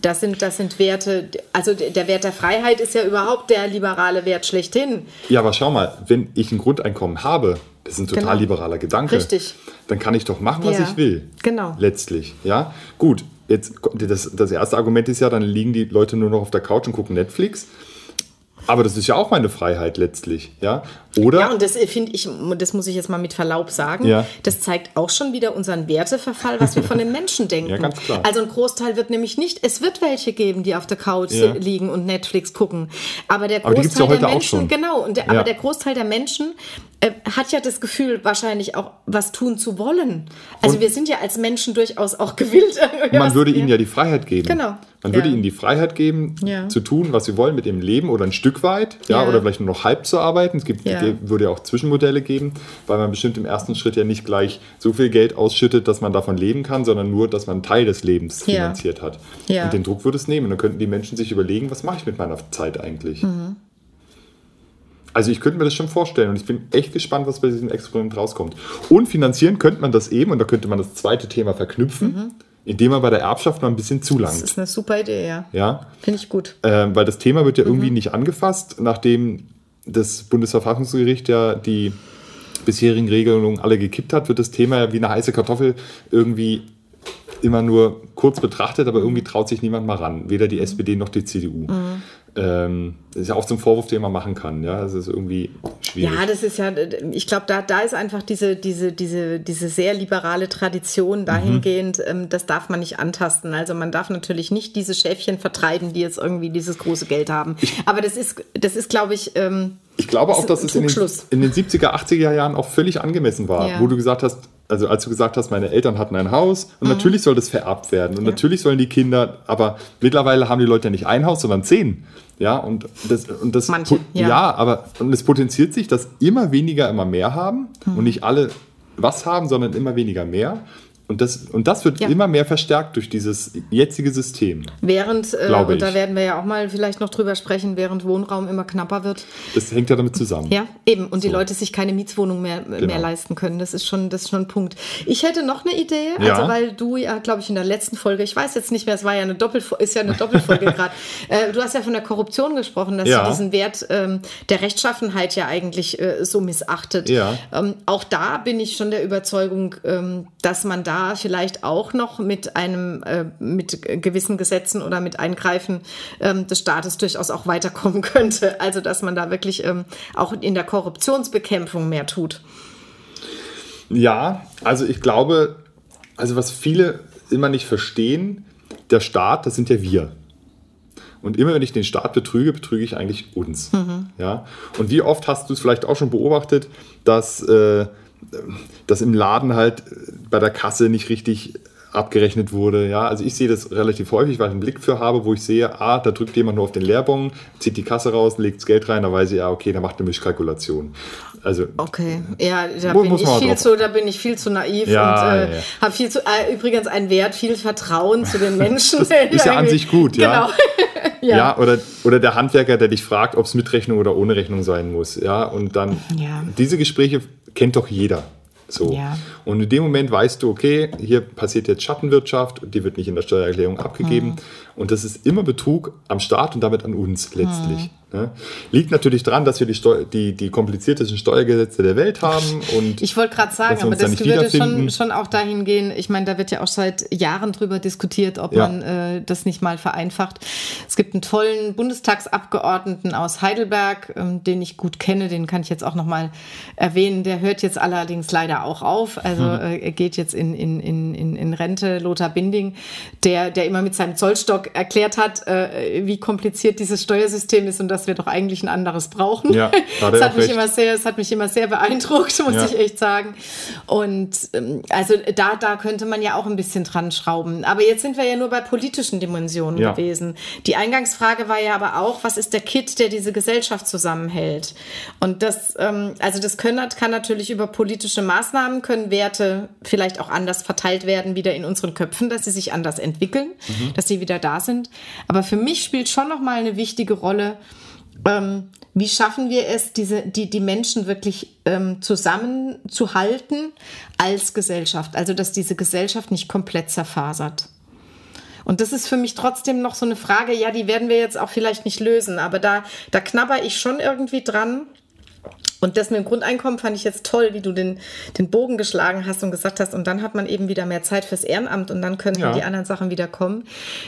das, sind, das sind Werte, also der Wert der Freiheit ist ja überhaupt der liberale Wert schlechthin. Ja, aber schau mal, wenn ich ein Grundeinkommen habe, das ist ein total genau. liberaler Gedanke. Richtig. Dann kann ich doch machen, was ja. ich will. Genau. Letztlich. Ja, gut jetzt, das, das erste Argument ist ja, dann liegen die Leute nur noch auf der Couch und gucken Netflix. Aber das ist ja auch meine Freiheit letztlich, ja? Oder? Ja, und das finde ich, das muss ich jetzt mal mit Verlaub sagen, ja. das zeigt auch schon wieder unseren Werteverfall, was wir von den Menschen denken. Ja, ganz klar. Also ein Großteil wird nämlich nicht, es wird welche geben, die auf der Couch ja. liegen und Netflix gucken. Aber der Großteil aber der Menschen, genau, und der, aber der Großteil der Menschen äh, hat ja das Gefühl, wahrscheinlich auch was tun zu wollen. Also und wir sind ja als Menschen durchaus auch gewillt. Man würde ihnen ja die Freiheit geben. Genau. Man würde ihnen die Freiheit geben, zu tun, was sie wollen mit ihrem Leben oder ein Stück weit, ja, oder vielleicht nur noch halb zu arbeiten. Es gibt, würde ja auch Zwischenmodelle geben, weil man bestimmt im ersten Schritt ja nicht gleich so viel Geld ausschüttet, dass man davon leben kann, sondern nur, dass man einen Teil des Lebens finanziert hat. Und den Druck würde es nehmen. Und dann könnten die Menschen sich überlegen, was mache ich mit meiner Zeit eigentlich? Mhm. Also ich könnte mir das schon vorstellen und ich bin echt gespannt, was bei diesem Experiment rauskommt. Und finanzieren könnte man das eben, und da könnte man das zweite Thema verknüpfen, mhm. indem man bei der Erbschaft mal ein bisschen zulangt. Das ist eine super Idee, ja. Ja. Finde ich gut. Ähm, weil das Thema wird ja mhm. irgendwie nicht angefasst, nachdem das Bundesverfassungsgericht ja die bisherigen Regelungen alle gekippt hat, wird das Thema ja wie eine heiße Kartoffel irgendwie immer nur kurz betrachtet, aber irgendwie traut sich niemand mal ran. Weder die SPD noch die CDU. Mhm. Ähm, das ist ja auch so ein Vorwurf, den man machen kann. Ja, das ist irgendwie schwierig. Ja, das ist ja, ich glaube, da, da ist einfach diese, diese, diese, diese sehr liberale Tradition dahingehend, mhm. ähm, das darf man nicht antasten. Also man darf natürlich nicht diese Schäfchen vertreiben, die jetzt irgendwie dieses große Geld haben. Aber das ist, das ist, glaube ich, ähm, ich glaube auch, dass es in den, in den 70er, 80er Jahren auch völlig angemessen war, ja. wo du gesagt hast, also als du gesagt hast, meine Eltern hatten ein Haus und mhm. natürlich soll das vererbt werden und ja. natürlich sollen die Kinder, aber mittlerweile haben die Leute ja nicht ein Haus, sondern zehn. Ja, und das, und das Manche, ja. ja. aber und es potenziert sich, dass immer weniger immer mehr haben mhm. und nicht alle was haben, sondern immer weniger mehr. Und das, und das wird ja. immer mehr verstärkt durch dieses jetzige System. Während, äh, und ich. da werden wir ja auch mal vielleicht noch drüber sprechen, während Wohnraum immer knapper wird. Das hängt ja damit zusammen. Ja, eben. Und so. die Leute sich keine Mietswohnung mehr, genau. mehr leisten können. Das ist, schon, das ist schon ein Punkt. Ich hätte noch eine Idee, ja. also weil du ja, glaube ich, in der letzten Folge, ich weiß jetzt nicht mehr, es war ja eine Doppelfolge, ist ja eine Doppelfolge gerade. Äh, du hast ja von der Korruption gesprochen, dass ja. sie diesen Wert ähm, der Rechtschaffenheit ja eigentlich äh, so missachtet. Ja. Ähm, auch da bin ich schon der Überzeugung, ähm, dass man da vielleicht auch noch mit einem, äh, mit gewissen Gesetzen oder mit Eingreifen ähm, des Staates durchaus auch weiterkommen könnte. Also, dass man da wirklich ähm, auch in der Korruptionsbekämpfung mehr tut. Ja, also ich glaube, also was viele immer nicht verstehen, der Staat, das sind ja wir. Und immer wenn ich den Staat betrüge, betrüge ich eigentlich uns. Ja? Und wie oft hast du es vielleicht auch schon beobachtet, dass, äh, dass im Laden halt bei der Kasse nicht richtig abgerechnet wurde. Ja, also ich sehe das relativ häufig, weil ich einen Blick für habe, wo ich sehe, ah, da drückt jemand nur auf den Leerbon, zieht die Kasse raus, legt das Geld rein, da weiß ich, ja, okay, da macht eine Mischkalkulation. Also Okay, ja, da bin, ich viel zu, da bin ich viel zu naiv Ja, und äh, ja, ja. habe viel zu, äh, übrigens einen Wert, viel Vertrauen zu den Menschen. Das ist ja an sich gut, ja. Genau. Ja, oder, oder der Handwerker, der dich fragt, ob es mit Rechnung oder ohne Rechnung sein muss. Ja, und dann Ja. diese Gespräche kennt doch jeder. So. Ja. Und in dem Moment weißt du, okay, hier passiert jetzt Schattenwirtschaft und die wird nicht in der Steuererklärung abgegeben. Und das ist immer Betrug am Staat und damit an uns letztlich. Ne? Liegt natürlich daran, dass wir die, Steu die, die kompliziertesten Steuergesetze der Welt haben. Und Ich wollte gerade sagen, aber da das würde schon, schon auch dahin gehen. Ich meine, da wird ja auch seit Jahren drüber diskutiert, ob Ja. man äh, das nicht mal vereinfacht. Es gibt einen tollen Bundestagsabgeordneten aus Heidelberg, ähm, den ich gut kenne, den kann ich jetzt auch nochmal erwähnen. Der hört jetzt allerdings leider auch auf. Also Mhm. äh, er geht jetzt in, in, in, in, in Rente, Lothar Binding, der, der immer mit seinem Zollstock erklärt hat, äh, wie kompliziert dieses Steuersystem ist und dass wir doch eigentlich ein anderes brauchen. Ja, da das, hat mich recht. immer sehr, das hat mich immer sehr beeindruckt, muss Ja. ich echt sagen. Und ähm, also da, da könnte man ja auch ein bisschen dran schrauben. Aber jetzt sind wir ja nur bei politischen Dimensionen Ja. gewesen. Die Eingangsfrage war ja aber auch, was ist der Kit, der diese Gesellschaft zusammenhält? Und das, ähm, also das können, kann natürlich über politische Maßnahmen, können Werte vielleicht auch anders verteilt werden, wieder in unseren Köpfen, dass sie sich anders entwickeln, dass sie wieder da sind. Aber für mich spielt schon nochmal eine wichtige Rolle, ähm, wie schaffen wir es, diese, die, die Menschen wirklich ähm, zusammenzuhalten als Gesellschaft? Also, dass diese Gesellschaft nicht komplett zerfasert. Und das ist für mich trotzdem noch so eine Frage, ja, die werden wir jetzt auch vielleicht nicht lösen, aber da, da knabber ich schon irgendwie dran. Und das mit dem Grundeinkommen fand ich jetzt toll, wie du den, den Bogen geschlagen hast und gesagt hast, und dann hat man eben wieder mehr Zeit fürs Ehrenamt und dann können Ja. die anderen Sachen wieder kommen.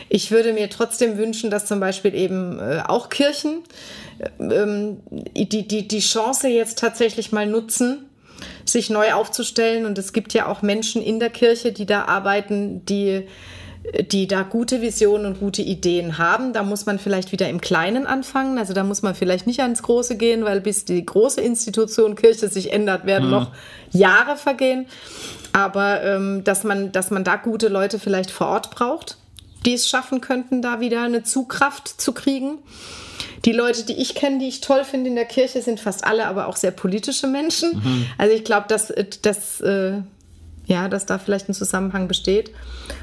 Ich würde mir trotzdem wünschen, dass zum Beispiel eben äh, auch Kirchen ähm, die, die, die Chance jetzt tatsächlich mal nutzen, sich neu aufzustellen. Und es gibt ja auch Menschen in der Kirche, die da arbeiten, die, die da gute Visionen und gute Ideen haben. Da muss man vielleicht wieder im Kleinen anfangen. Also da muss man vielleicht nicht ans Große gehen, weil bis die große Institution Kirche sich ändert, werden noch Jahre vergehen. Aber ähm, dass, man, dass man da gute Leute vielleicht vor Ort braucht, die es schaffen könnten, da wieder eine Zugkraft zu kriegen. Die Leute, die ich kenne, die ich toll finde in der Kirche, sind fast alle aber auch sehr politische Menschen. Also ich glaube, dass, dass, äh, ja, dass da vielleicht ein Zusammenhang besteht.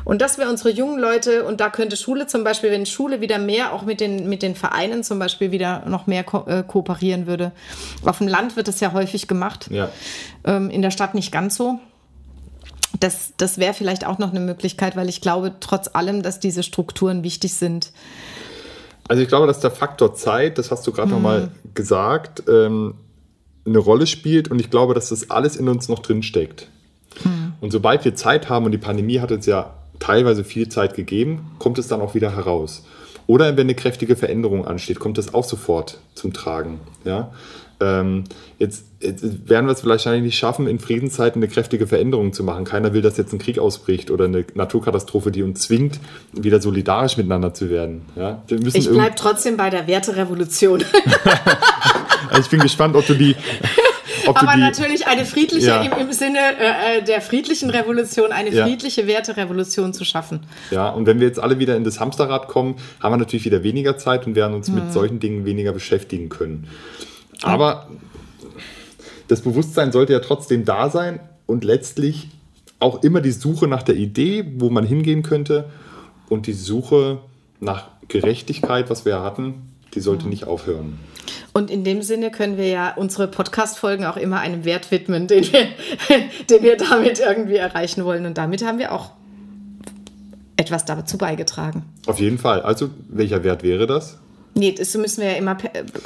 Und dass wir unsere jungen Leute, und da könnte Schule zum Beispiel, wenn Schule wieder mehr auch mit den, mit den Vereinen zum Beispiel wieder noch mehr ko äh, kooperieren würde. Auf dem Land wird das ja häufig gemacht, Ja. ähm, in der Stadt nicht ganz so. Das, das wäre vielleicht auch noch eine Möglichkeit, weil ich glaube trotz allem, dass diese Strukturen wichtig sind. Also ich glaube, dass der Faktor Zeit, das hast du gerade noch mal gesagt, ähm, eine Rolle spielt und ich glaube, dass das alles in uns noch drin steckt. Und sobald wir Zeit haben und die Pandemie hat uns ja teilweise viel Zeit gegeben, kommt es dann auch wieder heraus. Oder wenn eine kräftige Veränderung ansteht, kommt das auch sofort zum Tragen. Ja? Ähm, jetzt, jetzt werden wir es wahrscheinlich nicht schaffen, in Friedenszeiten eine kräftige Veränderung zu machen. Keiner will, dass jetzt ein Krieg ausbricht oder eine Naturkatastrophe, die uns zwingt, wieder solidarisch miteinander zu werden. Ja? Wir müssen Ich bleibe trotzdem bei der Werterevolution. Also ich bin gespannt, ob du die. Aber die natürlich eine friedliche, Ja. im, im Sinne äh, der friedlichen Revolution, eine Ja. friedliche Werterevolution zu schaffen. ja, und wenn wir jetzt alle wieder in das Hamsterrad kommen, haben wir natürlich wieder weniger Zeit und werden uns Hm. mit solchen Dingen weniger beschäftigen können. Aber das Bewusstsein sollte ja trotzdem da sein und letztlich auch immer die Suche nach der Idee, wo man hingehen könnte und die Suche nach Gerechtigkeit, was wir hatten, die sollte Hm. nicht aufhören. Und in dem Sinne können wir ja unsere Podcast-Folgen auch immer einem Wert widmen, den wir, den wir damit irgendwie erreichen wollen. Und damit haben wir auch etwas dazu beigetragen. Auf jeden Fall. Also, welcher Wert wäre das? Nee, das müssen wir ja immer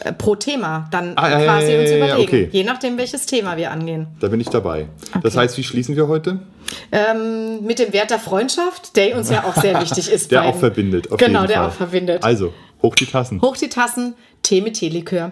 äh, pro Thema dann Ah, ja, quasi ja, uns überlegen. okay. Je nachdem, welches Thema wir angehen. Da bin ich dabei. Das Okay. heißt, wie schließen wir heute? Ähm, mit dem Wert der Freundschaft, der uns ja auch sehr wichtig ist. Der beiden. auch verbindet. Genau, der Fall. auch verbindet. Also, hoch die Tassen. Hoch die Tassen, Tee mit Teelikör.